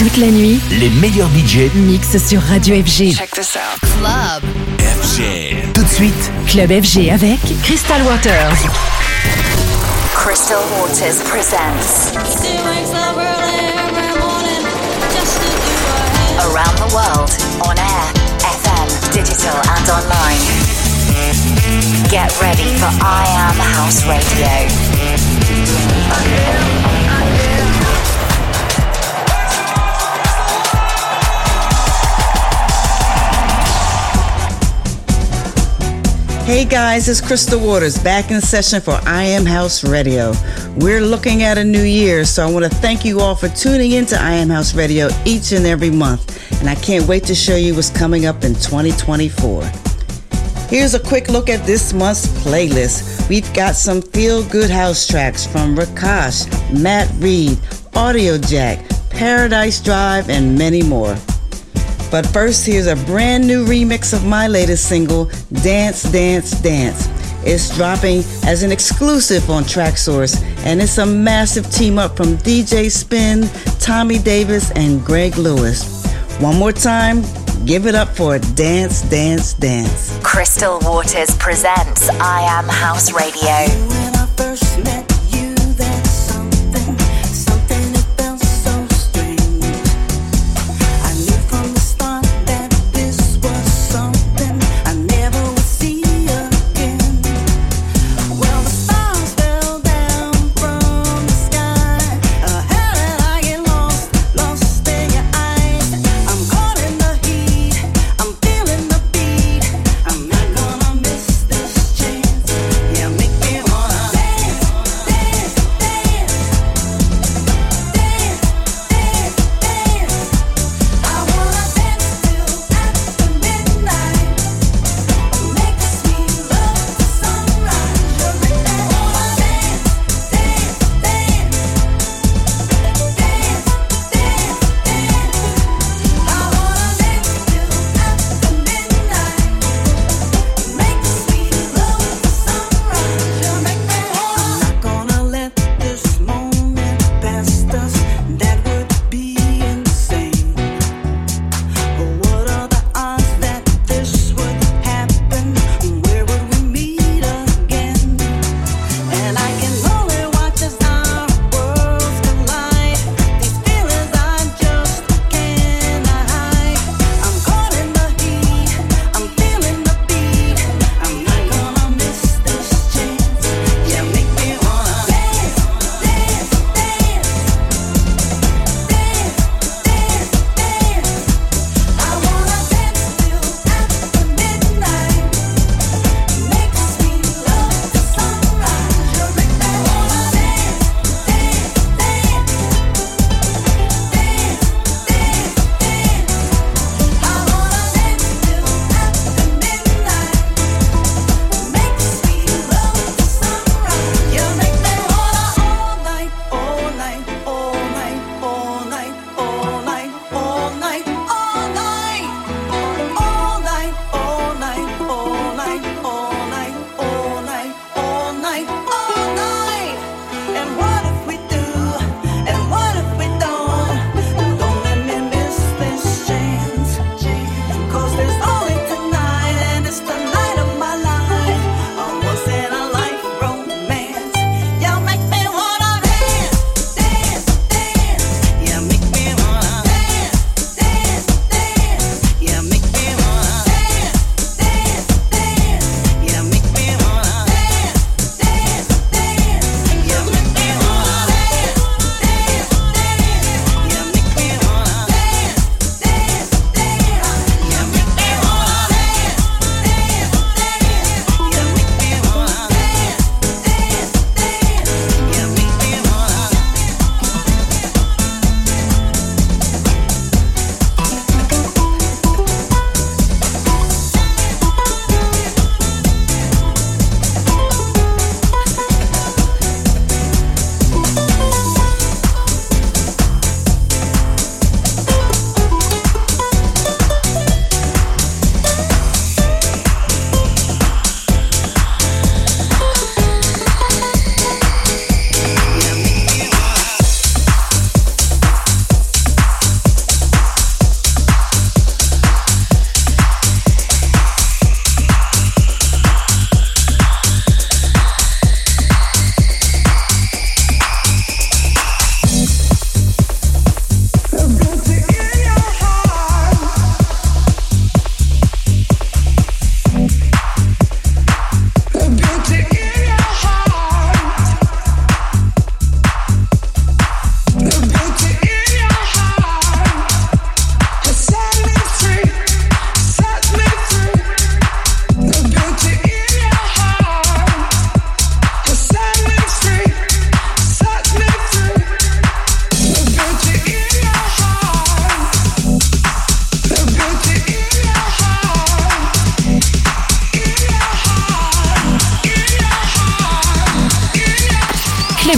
Toute la nuit, les meilleurs budgets mixent sur Radio FG. Check this out. Club. FG. Tout de suite, Club FG avec Crystal Waters. Crystal Waters presents Around the World on air, FM, digital and online. Get ready for I Am House Radio. Hey guys, it's Crystal Waters back in session for I Am House Radio. We're looking at a new year, so I want to thank you all for tuning in to I Am House Radio each and every month. And I can't wait to show you what's coming up in 2024. Here's a quick look at this month's playlist. We've got some feel good house tracks from Rakash, Matt Reed, Audio Jack, Paradise Drive, and many more. But first, here's a brand new remix of my latest single, Dance, Dance, Dance. It's dropping as an exclusive on Traxsource, and it's a massive team up from DJ Spin, Tommy Davis, and Greg Lewis. One more time, give it up for Dance, Dance, Dance. Crystal Waters presents I Am House Radio.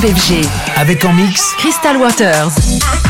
FG. Avec en mix Crystal Waters.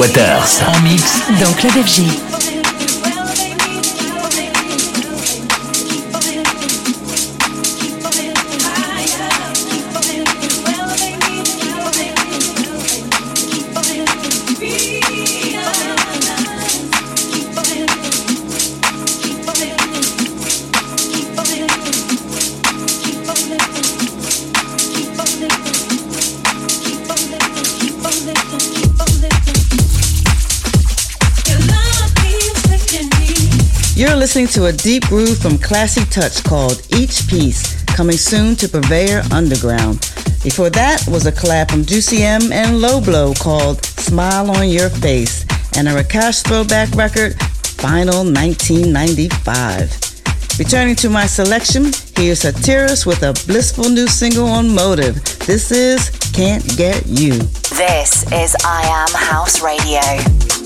Waters. En mix dans Club FG. Listening to a deep groove from Classy Touch called Each Piece, coming soon to Purveyor Underground. Before that was a collab from Juicy M and Low Blow called Smile on Your Face, and a Rakash throwback record, Final 1995. Returning to my selection, here's Satiris with a blissful new single on Motive. This is Can't Get You. This is I Am House Radio.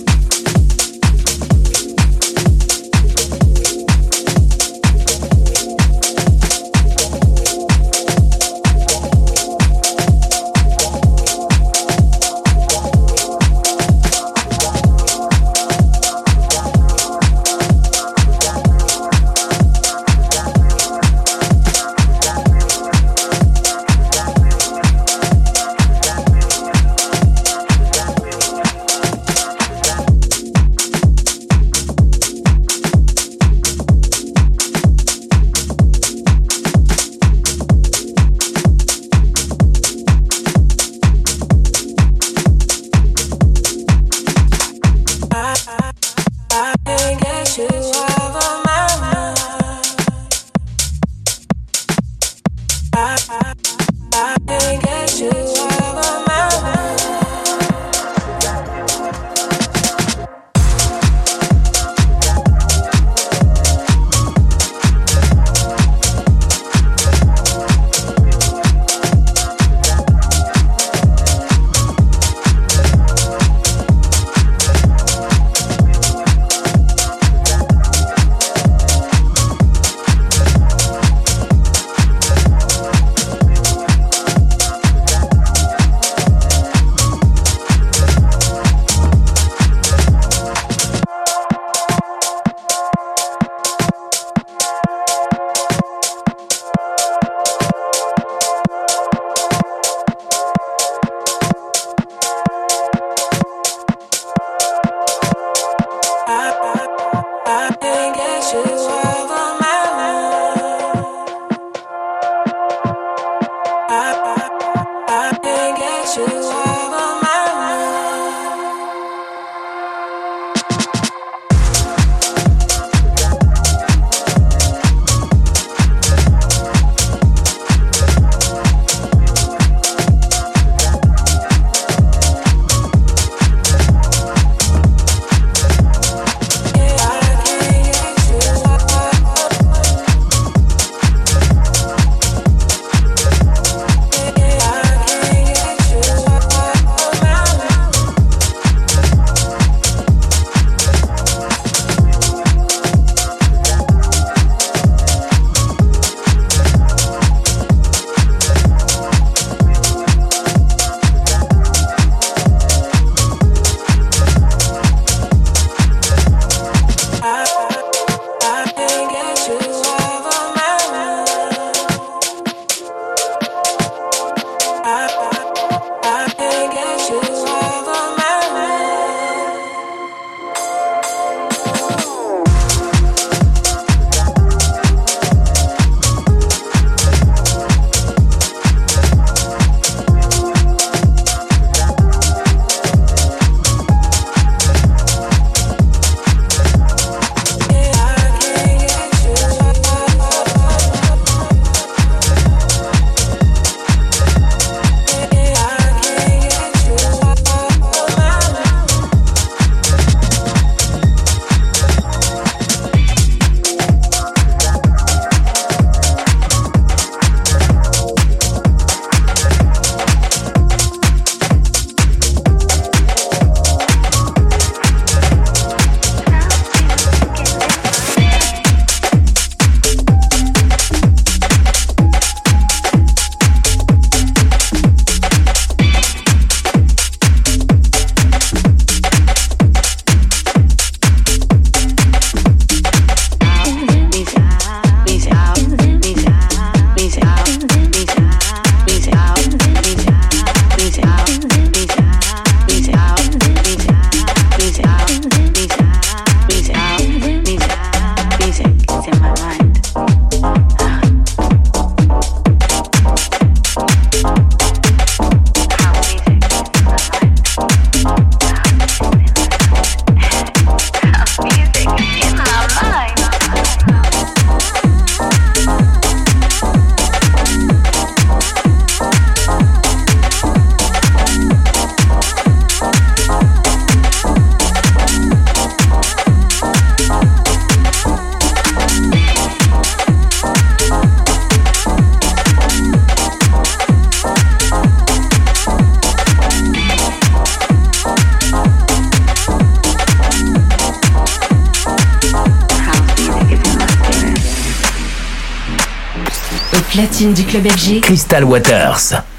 Crystal Waters.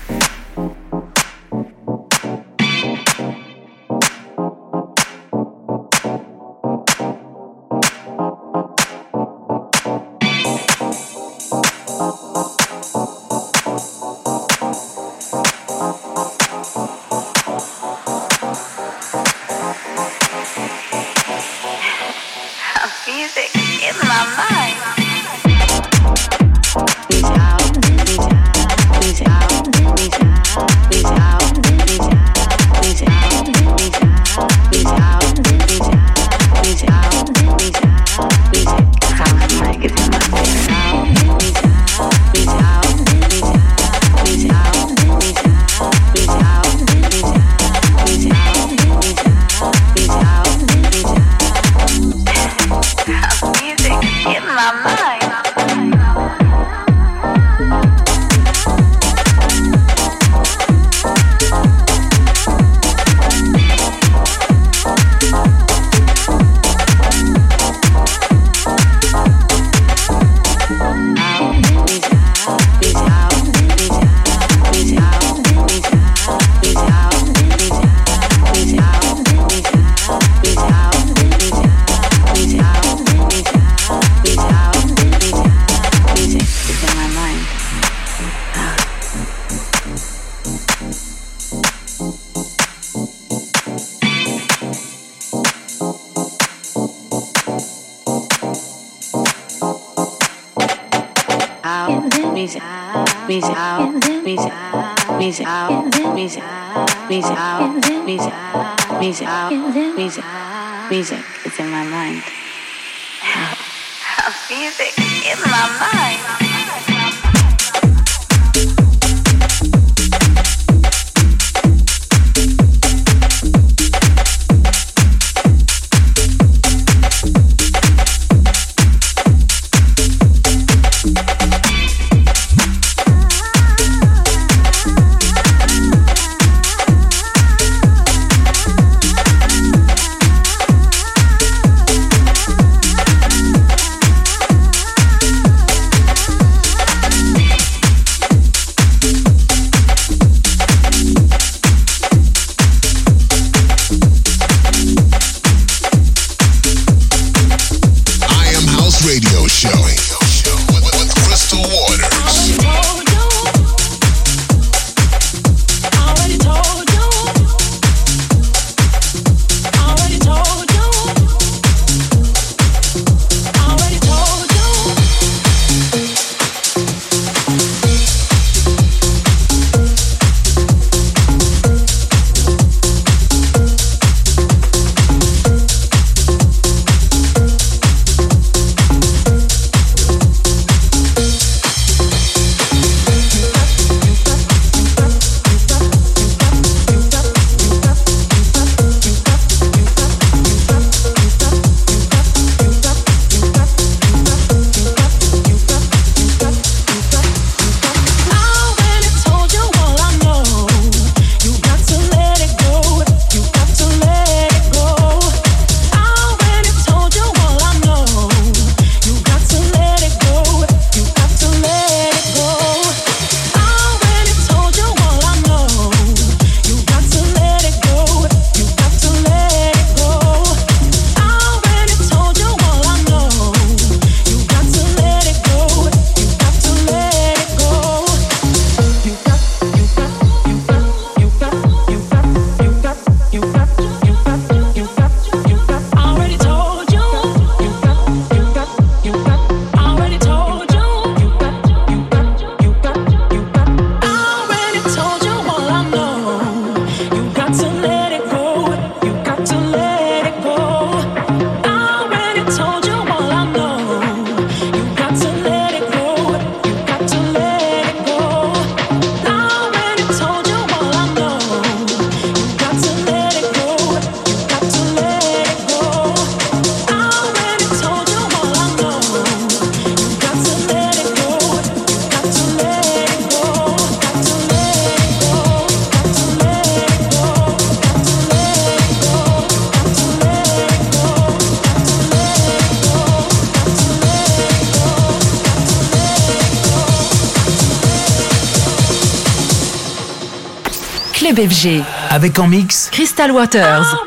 FG. Avec en mix Crystal Waters. Ah,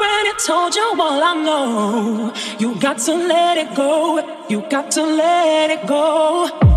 told you all I know. You got to let it go. You got to let it go.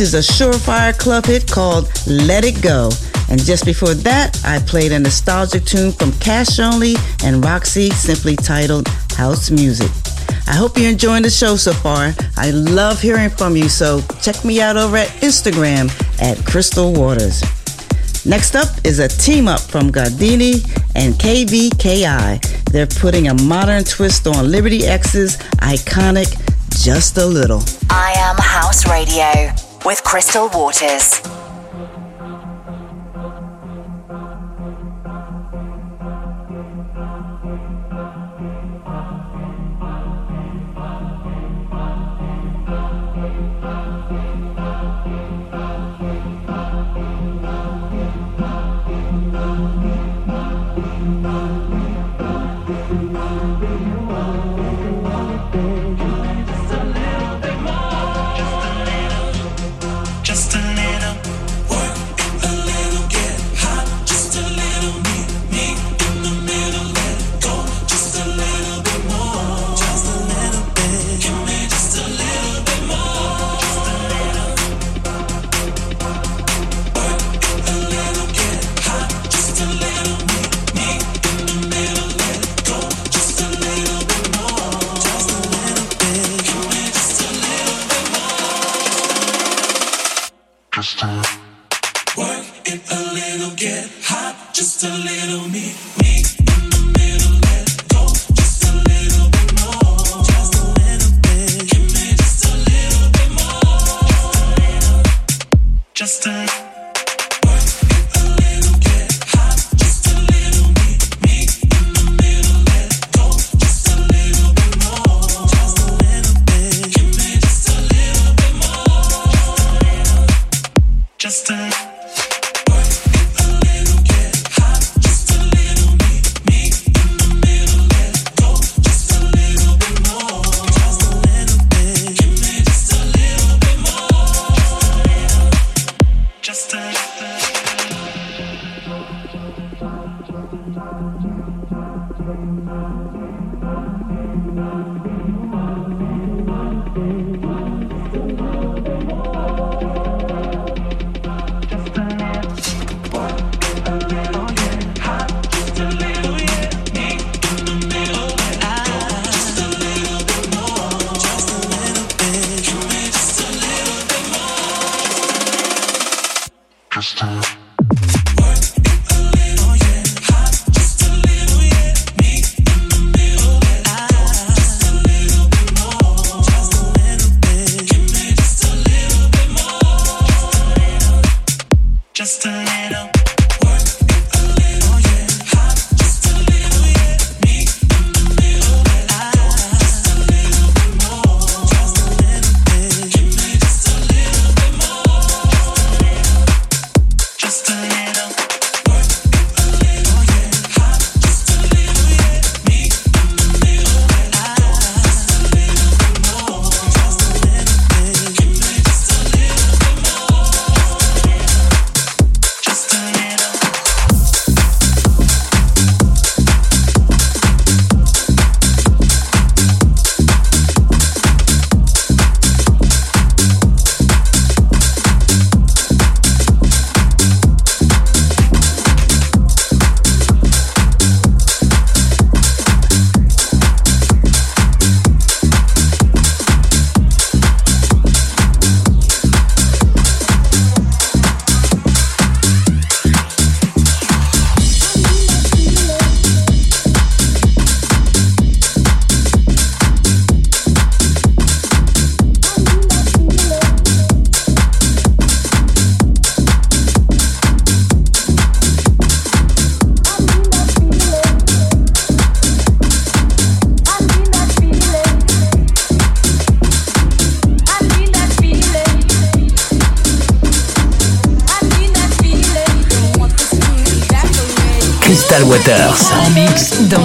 is a surefire club hit called Let It Go. And just before that, I played a nostalgic tune from Cash Only and Roxy, simply titled House Music. I hope you're enjoying the show so far. I love hearing from you, so check me out over at Instagram at Crystal Waters. Next up is a team up from Gardini and KVKI. They're putting a modern twist on Liberty X's iconic Just a Little. I am House Radio with Crystal Waters. just a little.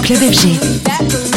Club FG.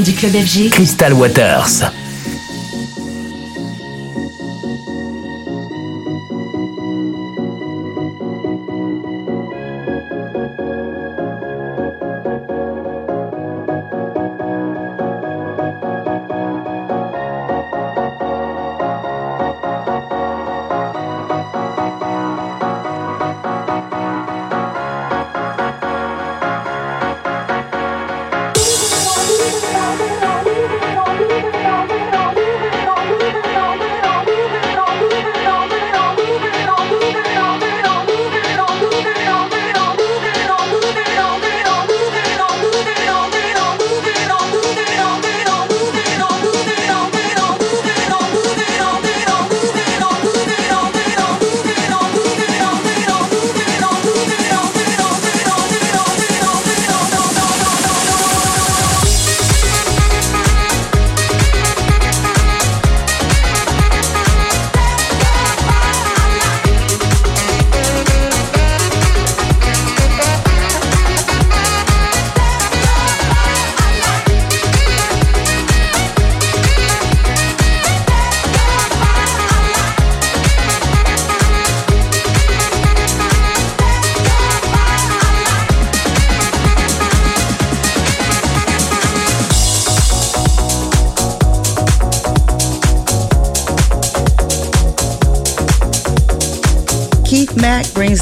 Du club FG. Crystal Waters.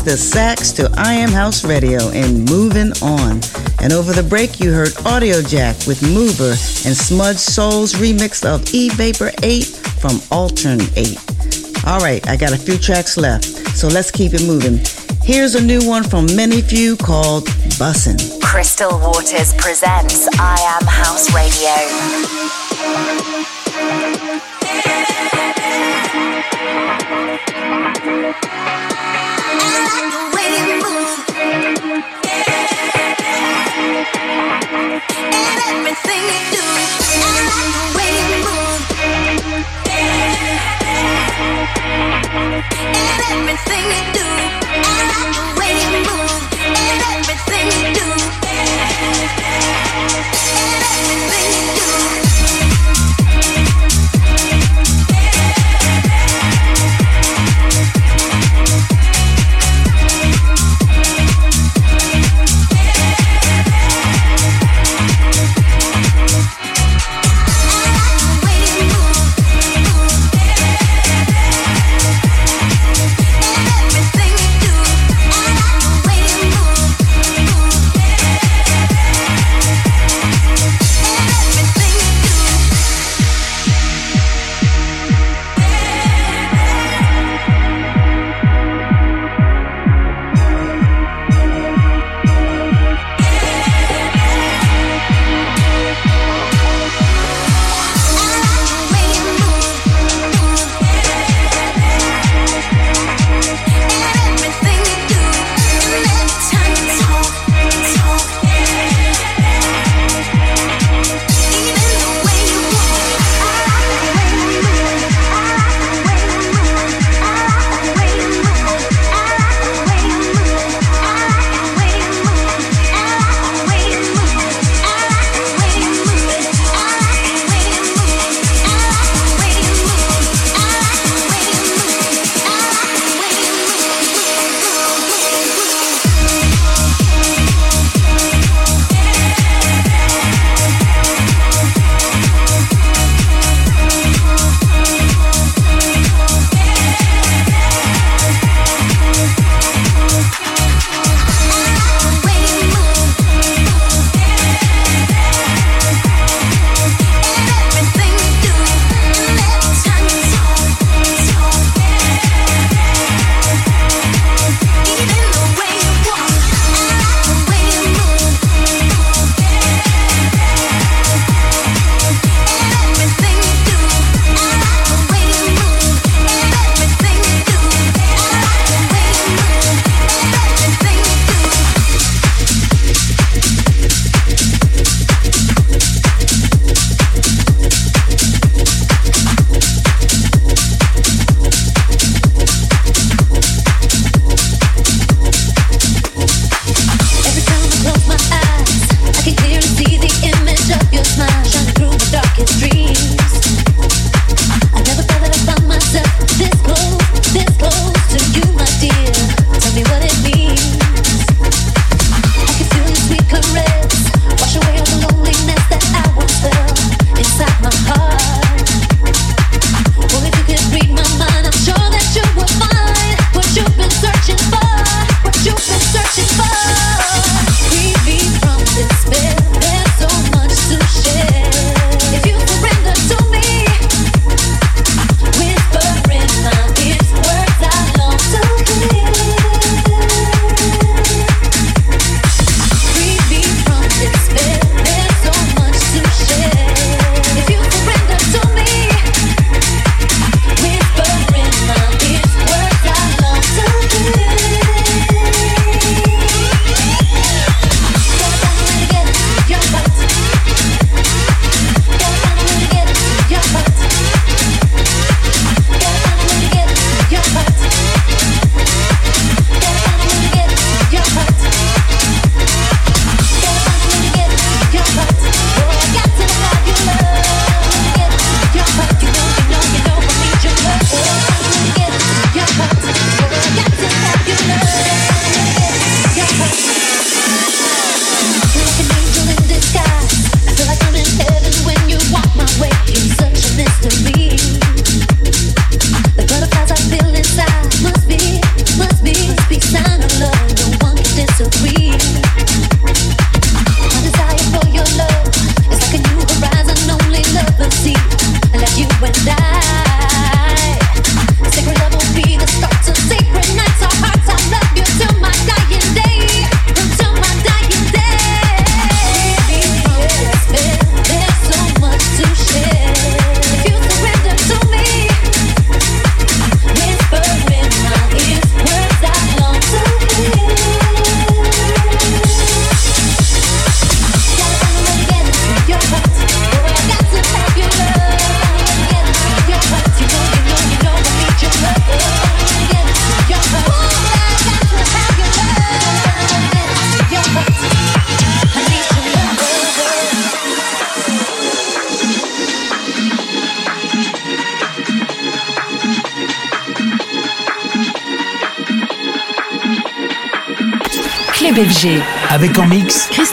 The sax to I Am House Radio and moving on. And over the break, you heard Audiojack with Mover and Smudge Soul's remix of E Vapor 8 from Altern 8. All right, I got a few tracks left, so let's keep it moving. Here's a new one from Many Few called Bussin'. Crystal Waters presents I Am House Radio.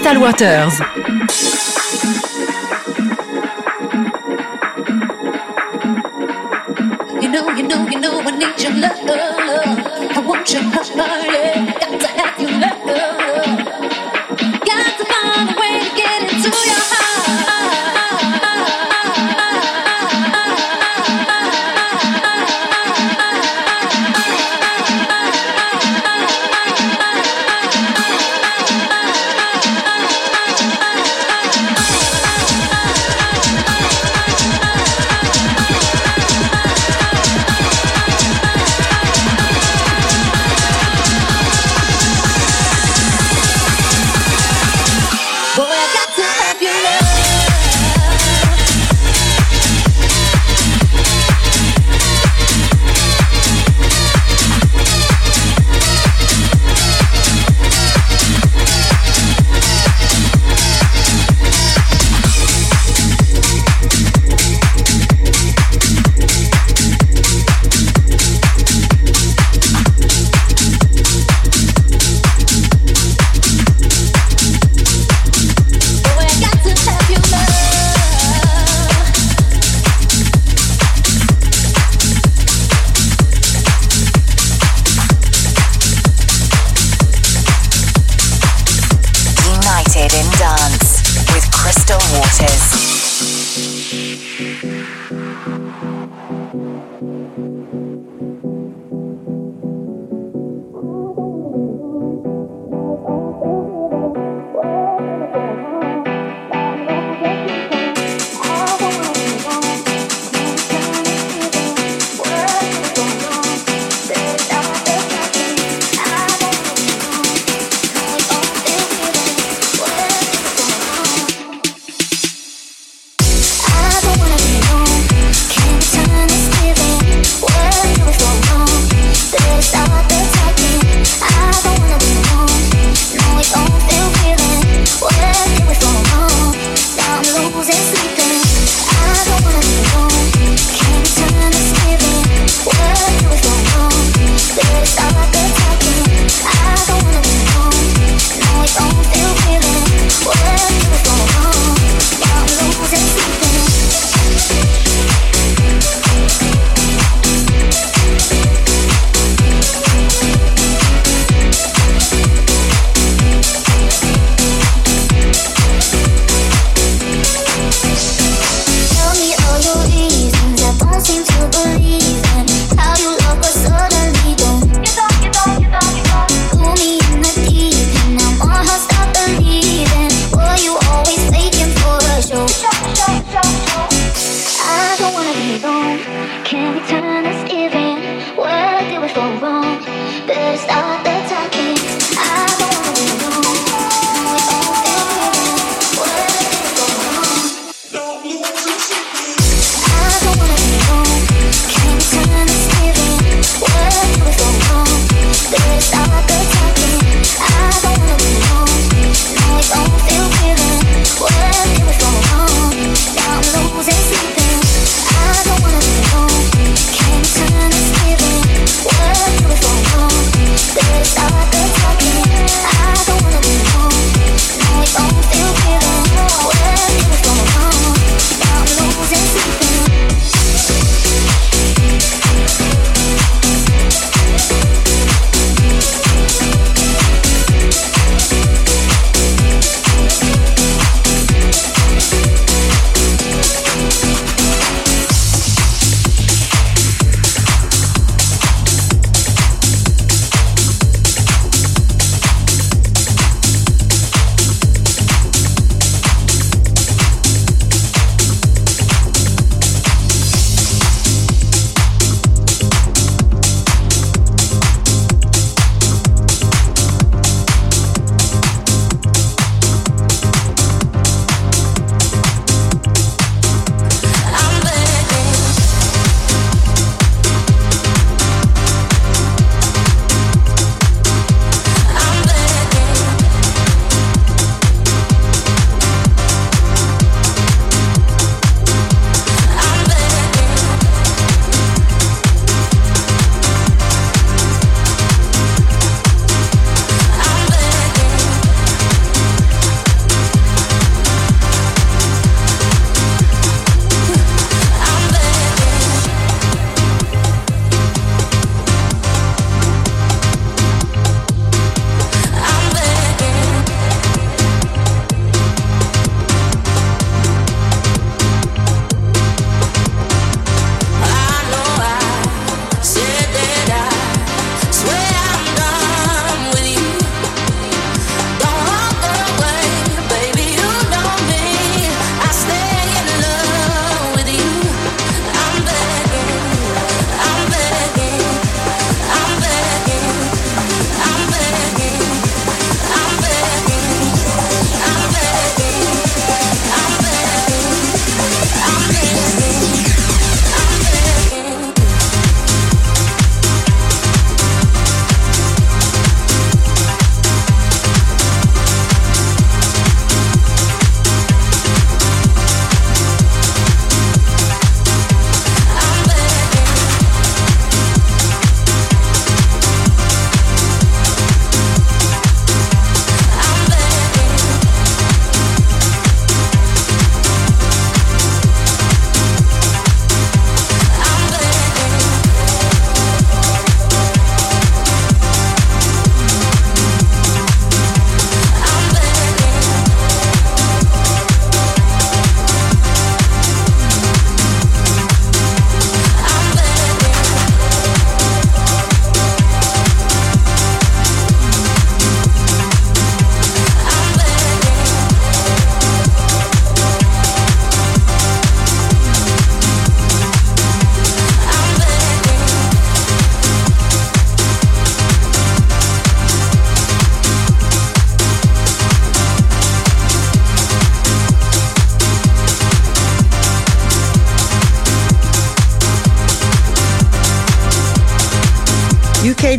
Crystal Waters.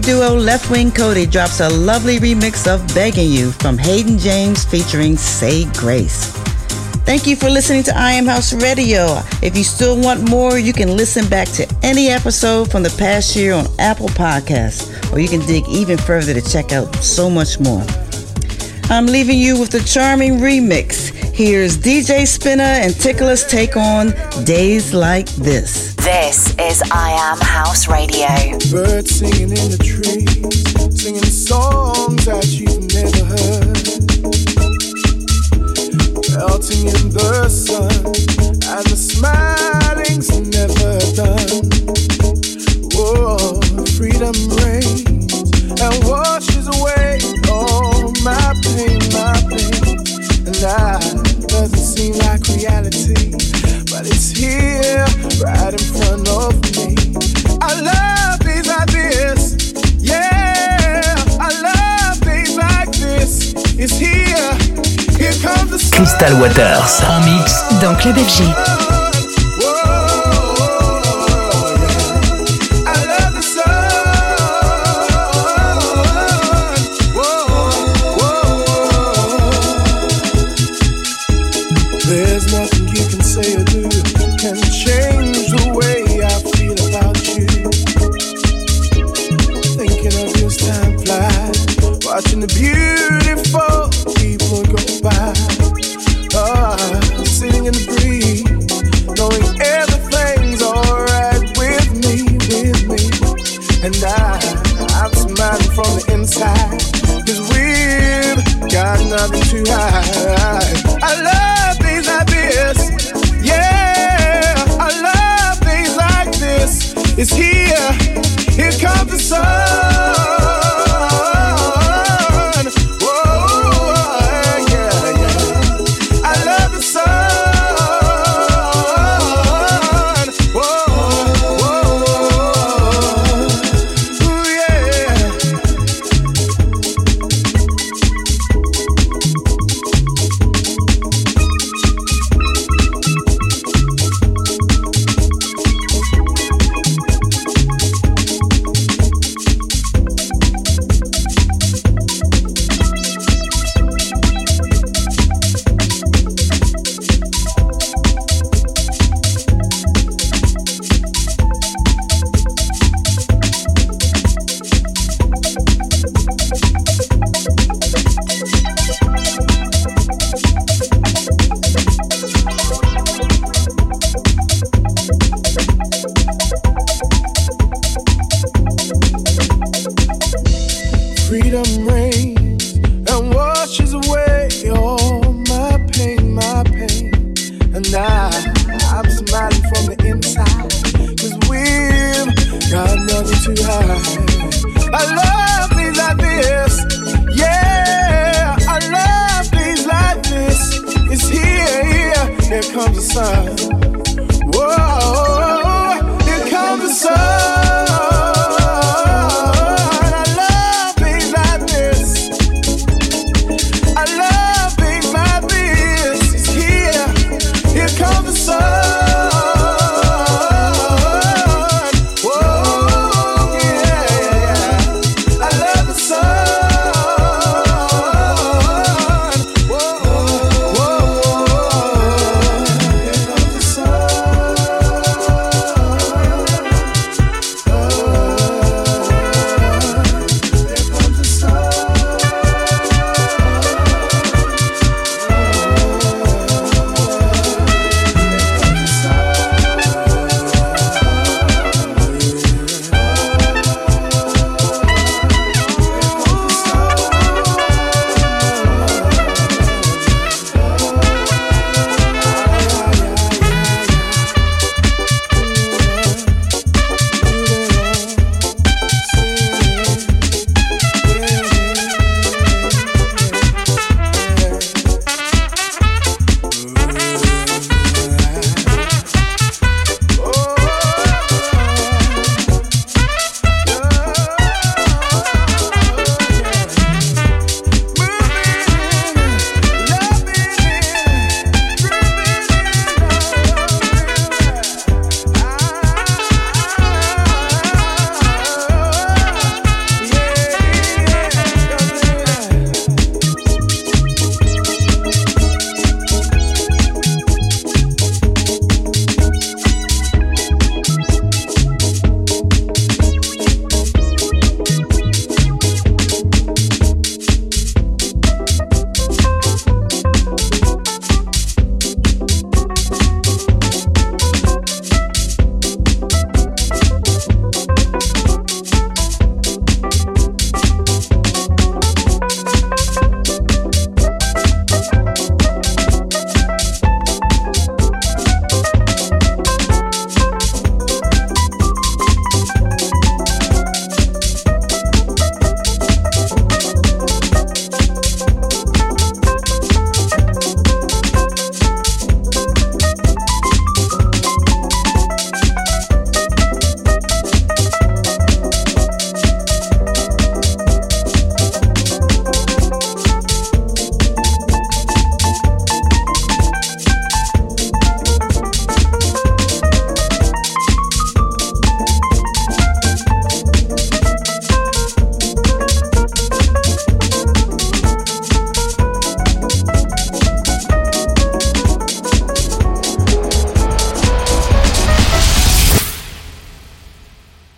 Duo Leftwing Kody drops a lovely remix of Begging You from Hayden James featuring Say Grace. Thank you for listening to I Am House Radio. If you still want more, you can listen back to any episode from the past year on Apple Podcasts, or you can dig even further to check out so much more. I'm leaving you with the charming remix. Here's DJ Spinna and Tickler's take on Days Like This. This is I Am House Radio. Birds singing in the trees, singing songs that you've never heard. Melting in the sun, and the smiling's never done. Whoa, freedom reigns and washes away all my pain, my pain. And now doesn't seem like reality, but it's here right in front of me. I love days like this, yeah. I love days like this. It's here, here comes the sun. Crystal Waters en mix Dans Club FG.